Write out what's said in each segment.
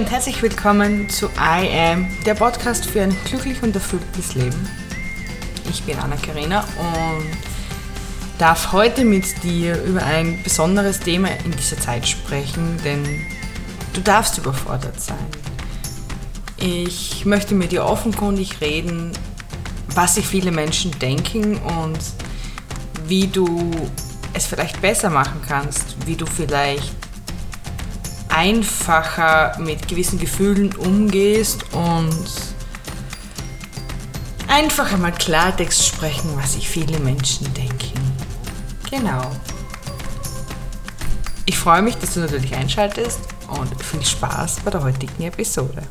Und herzlich willkommen zu I Am, der Podcast für ein glücklich und erfülltes Leben. Ich bin Anna Karina und darf heute mit dir über ein besonderes Thema in dieser Zeit sprechen, denn du darfst überfordert sein. Ich möchte mit dir offenkundig reden, was sich viele Menschen denken und wie du es vielleicht besser machen kannst, wie du vielleicht einfacher mit gewissen Gefühlen umgehst und einfach einmal Klartext sprechen, was sich viele Menschen denken. Genau. Ich freue mich, dass du natürlich einschaltest und viel Spaß bei der heutigen Episode.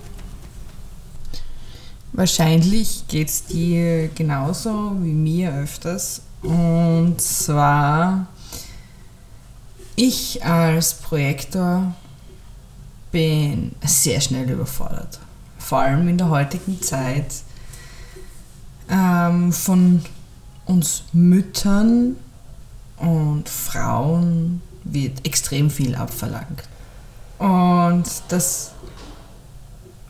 Wahrscheinlich geht es dir genauso wie mir öfters. Und zwar, ich als Projektor bin sehr schnell überfordert. Vor allem in der heutigen Zeit ähm, von uns Müttern und Frauen wird extrem viel abverlangt. Und das,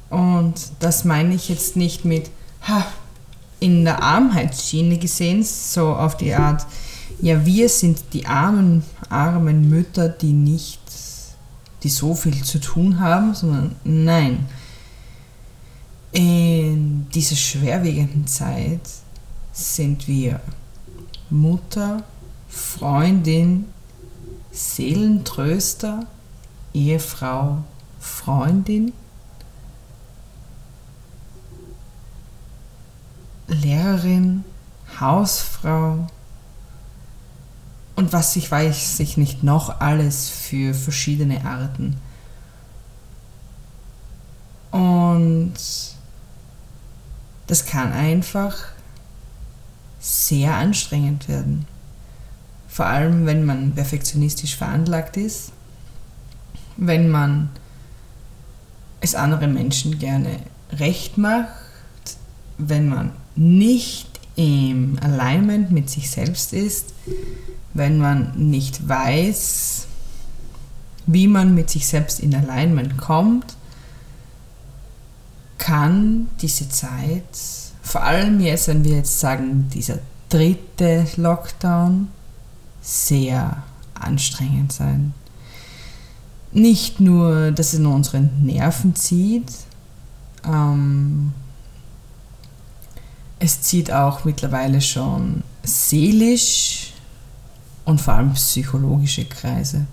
und das meine ich jetzt nicht mit ha, in der Armheitsschiene gesehen, so auf die Art, ja, wir sind die armen, armen Mütter, die nicht die so viel zu tun haben, sondern nein. In dieser schwerwiegenden Zeit sind wir Mutter, Freundin, Seelentröster, Ehefrau, Freundin, Lehrerin, Hausfrau, und was ich weiß ich nicht noch alles für verschiedene Arten. Und das kann einfach sehr anstrengend werden. Vor allem, wenn man perfektionistisch veranlagt ist, wenn man es anderen Menschen gerne recht macht, wenn man nicht im Alignment mit sich selbst ist, wenn man nicht weiß, wie man mit sich selbst in Alignment kommt, kann diese Zeit, vor allem jetzt, wenn wir jetzt sagen, dieser dritte Lockdown, sehr anstrengend sein. Nicht nur, dass es nur unsere Nerven zieht, ähm, es zieht auch mittlerweile schon seelisch und vor allem psychologische Kreise.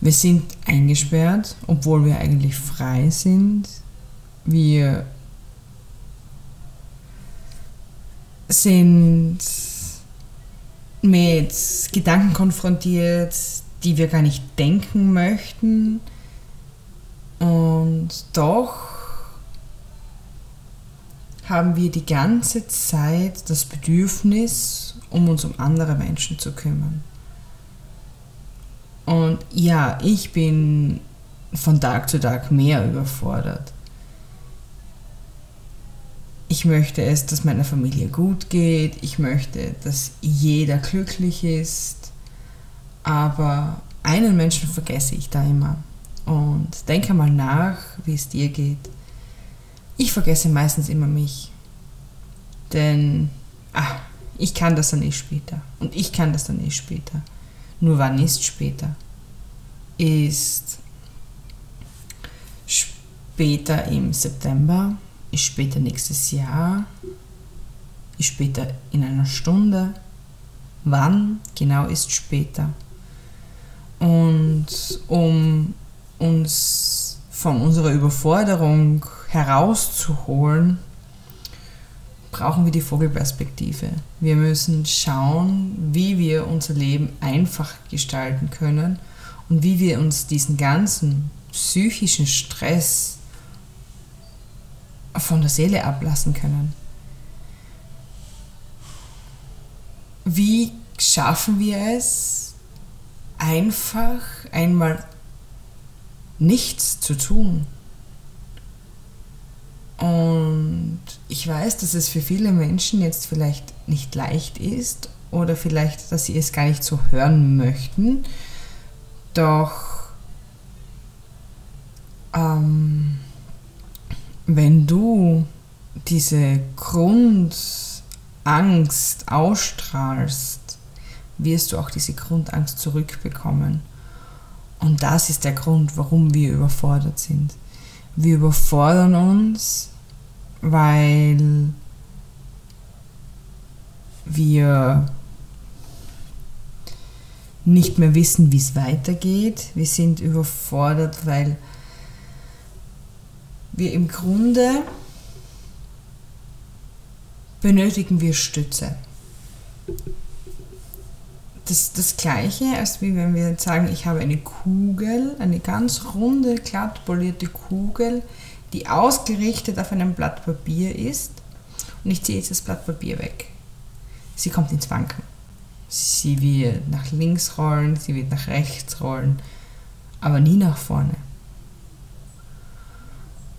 Wir sind eingesperrt, obwohl wir eigentlich frei sind. Wir sind mit Gedanken konfrontiert, die wir gar nicht denken möchten. Und doch haben wir die ganze Zeit das Bedürfnis, um uns um andere Menschen zu kümmern. Und ja, ich bin von Tag zu Tag mehr überfordert. Ich möchte es, dass meiner Familie gut geht. Ich möchte, dass jeder glücklich ist. Aber einen Menschen vergesse ich da immer. Und denke mal nach, wie es dir geht. Ich vergesse meistens immer mich. Denn, ah, ich kann das dann eh später. Und ich kann das dann eh später. Nur wann ist später? Ist später im September? Ist später nächstes Jahr? Ist später in einer Stunde? Wann genau ist später? Und um uns von unserer Überforderung herauszuholen, brauchen wir die Vogelperspektive. Wir müssen schauen, wie wir unser Leben einfach gestalten können und wie wir uns diesen ganzen psychischen Stress von der Seele ablassen können. Wie schaffen wir es, einfach einmal nichts zu tun? Und ich weiß, dass es für viele Menschen jetzt vielleicht nicht leicht ist oder vielleicht, dass sie es gar nicht so hören möchten. Doch ähm, wenn du diese Grundangst ausstrahlst, wirst du auch diese Grundangst zurückbekommen. Und das ist der Grund, warum wir überfordert sind. Wir überfordern uns, weil wir nicht mehr wissen, wie es weitergeht. Wir sind überfordert, weil wir im Grunde benötigen wir Stütze. Das das gleiche, als wie wenn wir sagen, ich habe eine Kugel, eine ganz runde, glatt polierte Kugel, die ausgerichtet auf einem Blatt Papier ist und ich ziehe jetzt das Blatt Papier weg. Sie kommt ins Wanken. Sie wird nach links rollen, sie wird nach rechts rollen, aber nie nach vorne.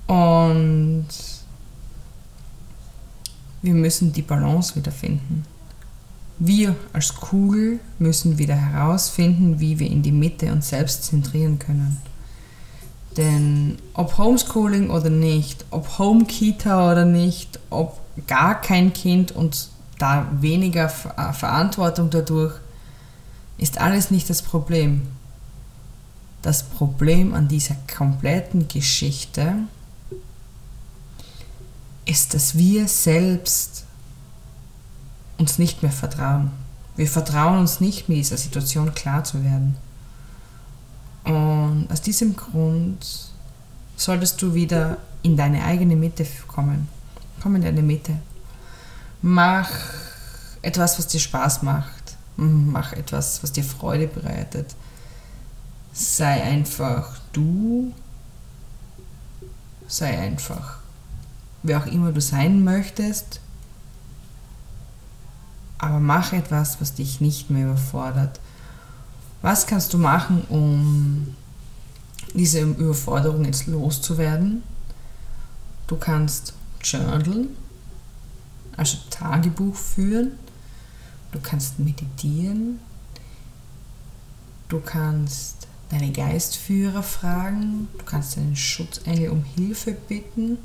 Und wir müssen die Balance wiederfinden. Wir als Kugel müssen wieder herausfinden, wie wir in die Mitte uns selbst zentrieren können. Denn ob Homeschooling oder nicht, ob Home Kita oder nicht, ob gar kein Kind und da weniger äh, Verantwortung dadurch, ist alles nicht das Problem. Das Problem an dieser kompletten Geschichte ist, dass wir selbst uns nicht mehr vertrauen. Wir vertrauen uns nicht, mit dieser Situation klar zu werden. Und aus diesem Grund solltest du wieder in deine eigene Mitte kommen. Komm in deine Mitte. Mach etwas, was dir Spaß macht. Mach etwas, was dir Freude bereitet. Sei einfach du. Sei einfach wer auch immer du sein möchtest. Aber mach etwas, was dich nicht mehr überfordert. Was kannst du machen, um diese Überforderung jetzt loszuwerden? Du kannst journalen, also Tagebuch führen. Du kannst meditieren. Du kannst deine Geistführer fragen. Du kannst deinen Schutzengel um Hilfe bitten.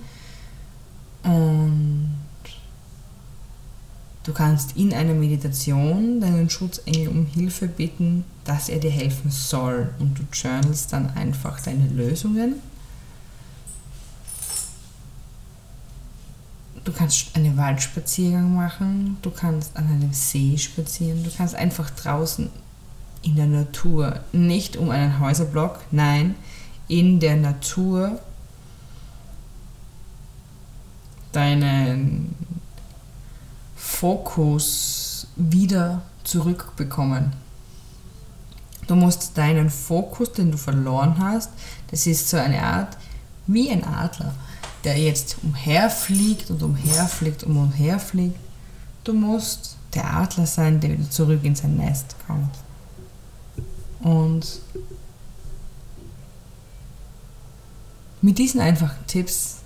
Du kannst in einer Meditation deinen Schutzengel um Hilfe bitten, dass er dir helfen soll. Und du journalst dann einfach deine Lösungen. Du kannst einen Waldspaziergang machen, du kannst an einem See spazieren, du kannst einfach draußen in der Natur, nicht um einen Häuserblock, nein, in der Natur deinen Fokus wieder zurückbekommen. Du musst deinen Fokus, den du verloren hast, das ist so eine Art wie ein Adler, der jetzt umherfliegt und umherfliegt und umherfliegt. Du musst der Adler sein, der wieder zurück in sein Nest kommt. Und mit diesen einfachen Tipps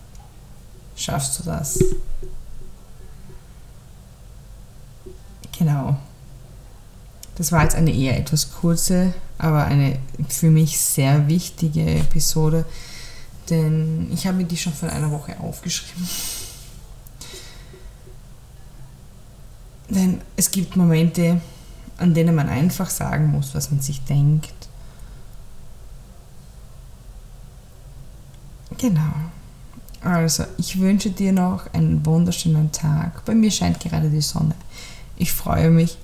schaffst du das. Genau. Das war jetzt eine eher etwas kurze, aber eine für mich sehr wichtige Episode, denn ich habe mir die schon vor einer Woche aufgeschrieben. Denn es gibt Momente, an denen man einfach sagen muss, was man sich denkt. Genau. Also, ich wünsche dir noch einen wunderschönen Tag. Bei mir scheint gerade die Sonne. Ich freue mich.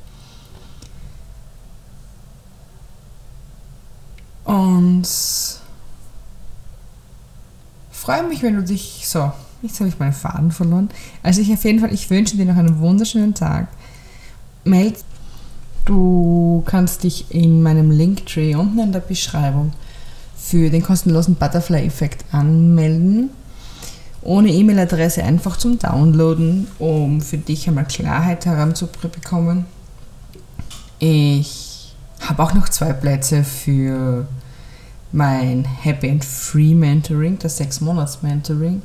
Und freue mich, wenn du dich so. Jetzt habe ich meinen Faden verloren. Also ich auf jeden Fall, ich wünsche dir noch einen wunderschönen Tag. Meld. Du kannst dich in meinem Linktree unten in der Beschreibung für den kostenlosen Butterfly-Effekt anmelden ohne E-Mail-Adresse einfach zum Downloaden, um für dich einmal Klarheit heranzubekommen. Ich habe auch noch zwei Plätze für mein Happy and Free Mentoring, das 6-Monats-Mentoring.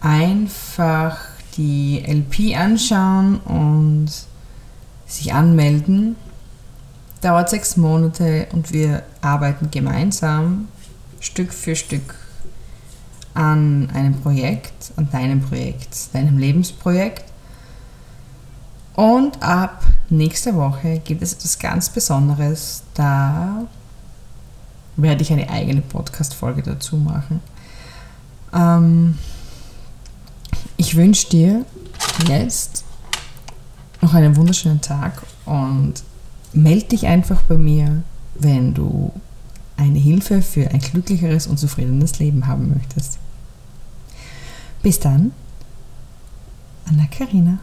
Einfach die LP anschauen und sich anmelden. Dauert sechs Monate und wir arbeiten gemeinsam Stück für Stück an einem Projekt, an deinem Projekt, deinem Lebensprojekt. Und ab nächster Woche gibt es etwas ganz Besonderes. Da werde ich eine eigene Podcast-Folge dazu machen. Ähm, ich wünsche dir jetzt noch einen wunderschönen Tag und melde dich einfach bei mir, wenn du eine Hilfe für ein glücklicheres und zufriedenes Leben haben möchtest. Bis dann, Anna Karina.